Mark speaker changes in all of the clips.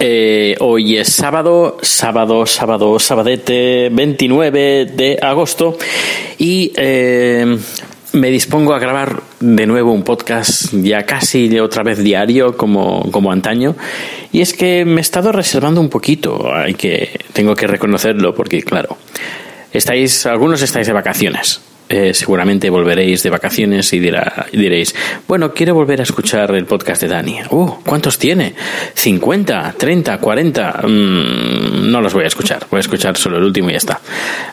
Speaker 1: eh, hoy es sábado, sábado, sábado, sabadete 29 de agosto y eh, me dispongo a grabar de nuevo un podcast ya casi otra vez diario como, como antaño. Y es que me he estado reservando un poquito, hay que, tengo que reconocerlo porque claro, estáis, algunos estáis de vacaciones, eh, seguramente volveréis de vacaciones y, dirá, y diréis, bueno, quiero volver a escuchar el podcast de Dani. Uh, ¿cuántos tiene? ¿50? ¿30? ¿40? Mm, no los voy a escuchar, voy a escuchar solo el último y ya está.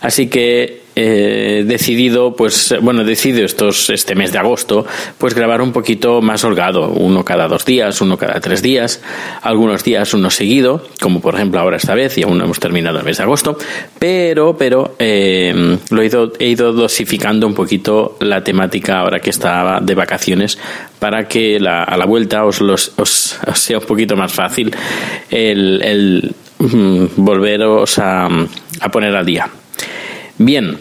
Speaker 1: Así que he decidido, pues, bueno, he decidido estos, este mes de agosto, pues grabar un poquito más holgado, uno cada dos días, uno cada tres días, algunos días uno seguido, como por ejemplo ahora esta vez, y aún no hemos terminado el mes de agosto, pero, pero eh, lo he ido, he ido dosificando un poquito la temática ahora que estaba de vacaciones para que a la vuelta os, los, os, sea un poquito más fácil el, el mm, volveros a, a poner al día. Bien,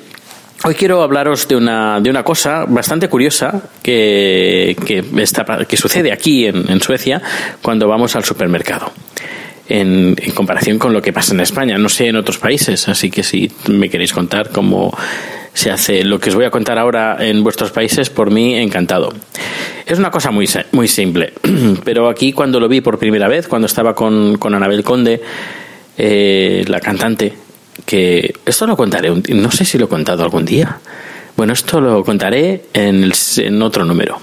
Speaker 1: Hoy quiero hablaros de una, de una cosa bastante curiosa que, que, está, que sucede aquí en, en, Suecia cuando vamos al supermercado. En, en, comparación con lo que pasa en España, no sé en otros países, así que si me queréis contar cómo se hace lo que os voy a contar ahora en vuestros países, por mí encantado. Es una cosa muy, muy simple, pero aquí cuando lo vi por primera vez, cuando estaba con, con Anabel Conde, eh, la cantante, que esto lo contaré, no sé si lo he contado algún día. Bueno, esto lo contaré en, el, en otro número.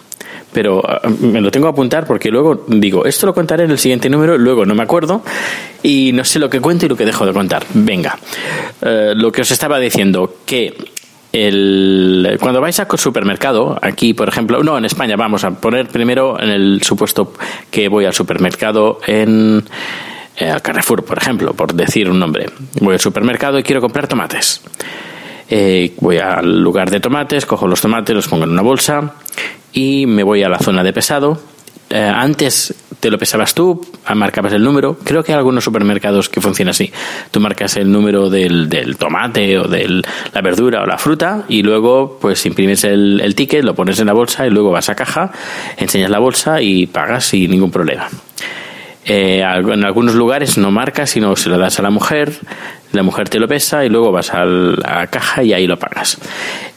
Speaker 1: Pero uh, me lo tengo que apuntar porque luego digo, esto lo contaré en el siguiente número, luego no me acuerdo y no sé lo que cuento y lo que dejo de contar. Venga, uh, lo que os estaba diciendo, que el, cuando vais al supermercado, aquí por ejemplo, no, en España, vamos a poner primero en el supuesto que voy al supermercado en eh, al Carrefour, por ejemplo, por decir un nombre. Voy al supermercado y quiero comprar tomates. Eh, voy al lugar de tomates, cojo los tomates, los pongo en una bolsa y me voy a la zona de pesado. Eh, antes te lo pesabas tú, marcabas el número. Creo que hay algunos supermercados que funciona así. Tú marcas el número del, del tomate o de la verdura o la fruta y luego pues imprimes el, el ticket, lo pones en la bolsa y luego vas a caja, enseñas la bolsa y pagas sin ningún problema. Eh, en algunos lugares no marcas, sino se lo das a la mujer, la mujer te lo pesa y luego vas a la caja y ahí lo pagas.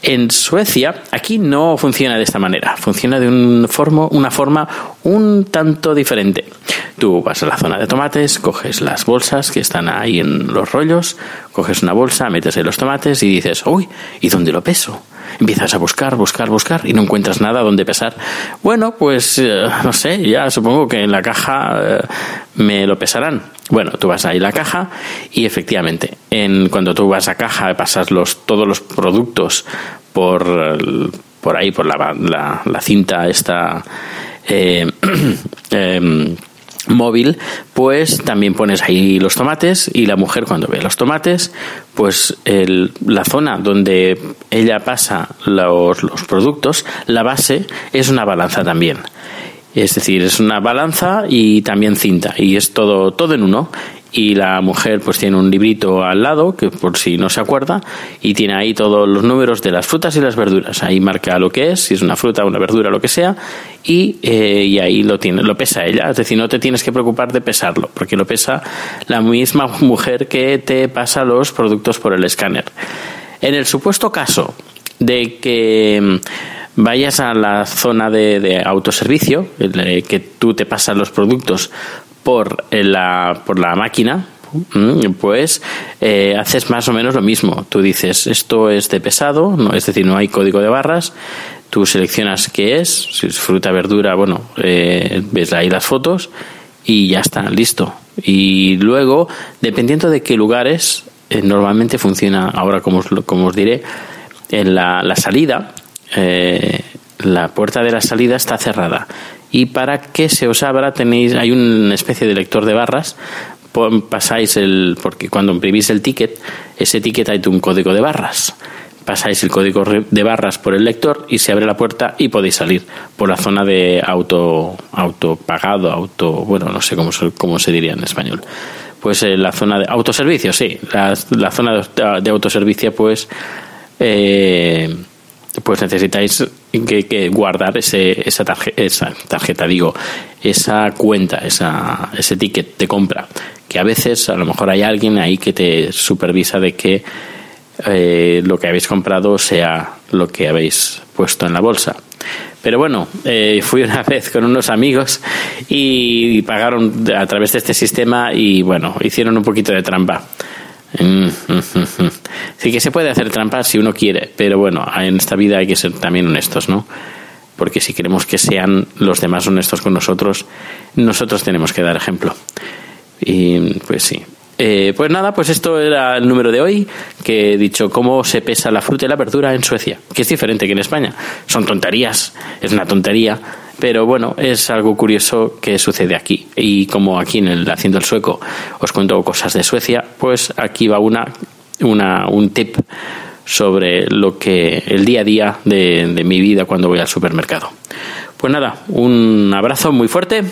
Speaker 1: En Suecia, aquí no funciona de esta manera, funciona de un formo, una forma un tanto diferente. Tú vas a la zona de tomates, coges las bolsas que están ahí en los rollos, coges una bolsa, metes ahí los tomates y dices, uy, ¿y dónde lo peso? Empiezas a buscar, buscar, buscar y no encuentras nada donde pesar. Bueno, pues eh, no sé, ya supongo que en la caja eh, me lo pesarán. Bueno, tú vas ahí a la caja y efectivamente, en, cuando tú vas a caja, pasas los, todos los productos por, por ahí, por la, la, la cinta esta. Eh, eh, móvil, pues también pones ahí los tomates y la mujer cuando ve los tomates, pues el, la zona donde ella pasa los, los productos, la base es una balanza también. Es decir, es una balanza y también cinta y es todo, todo en uno. Y la mujer pues tiene un librito al lado que por si no se acuerda y tiene ahí todos los números de las frutas y las verduras. Ahí marca lo que es si es una fruta una verdura lo que sea y, eh, y ahí lo tiene lo pesa ella. Es decir no te tienes que preocupar de pesarlo porque lo pesa la misma mujer que te pasa los productos por el escáner. En el supuesto caso de que vayas a la zona de, de autoservicio, que tú te pasas los productos por la, por la máquina, mm, pues eh, haces más o menos lo mismo. Tú dices, esto es de pesado, no, es decir, no hay código de barras, tú seleccionas qué es, si es fruta, verdura, bueno, eh, ves ahí las fotos y ya está, listo. Y luego, dependiendo de qué lugares, eh, normalmente funciona, ahora como os, como os diré, en la, la salida, la puerta de la salida está cerrada y para que se os abra tenéis hay una especie de lector de barras pasáis el porque cuando imprimís el ticket ese ticket hay un código de barras. Pasáis el código de barras por el lector y se abre la puerta y podéis salir por la zona de auto auto pagado auto bueno no sé cómo cómo se diría en español. Pues eh, la zona de autoservicio sí la, la zona de, de autoservicio pues eh, pues necesitáis que, guardar ese, esa, tarjeta, esa tarjeta, digo, esa cuenta, esa, ese ticket de compra. Que a veces, a lo mejor hay alguien ahí que te supervisa de que eh, lo que habéis comprado sea lo que habéis puesto en la bolsa. Pero bueno, eh, fui una vez con unos amigos y pagaron a través de este sistema y bueno, hicieron un poquito de trampa. Mm, sí que se puede hacer trampas si uno quiere, pero bueno, en esta vida hay que ser también honestos, ¿no? Porque si queremos que sean los demás honestos con nosotros, nosotros tenemos que dar ejemplo. Y pues sí. Eh, pues nada, pues esto era el número de hoy, que he dicho cómo se pesa la fruta y la verdura en Suecia, que es diferente que en España. Son tonterías, es una tontería, pero bueno, es algo curioso que sucede aquí. Y como aquí en el Haciendo el Sueco os cuento cosas de Suecia, pues aquí va una, una un tip sobre lo que el día a día de, de mi vida cuando voy al supermercado. Pues nada, un abrazo muy fuerte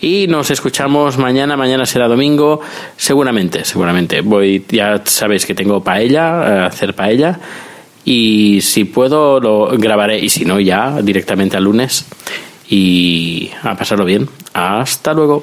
Speaker 1: y nos escuchamos mañana. Mañana será domingo, seguramente, seguramente. Voy, ya sabéis que tengo paella, eh, hacer paella y si puedo lo grabaré y si no ya directamente al lunes y a pasarlo bien. Hasta luego.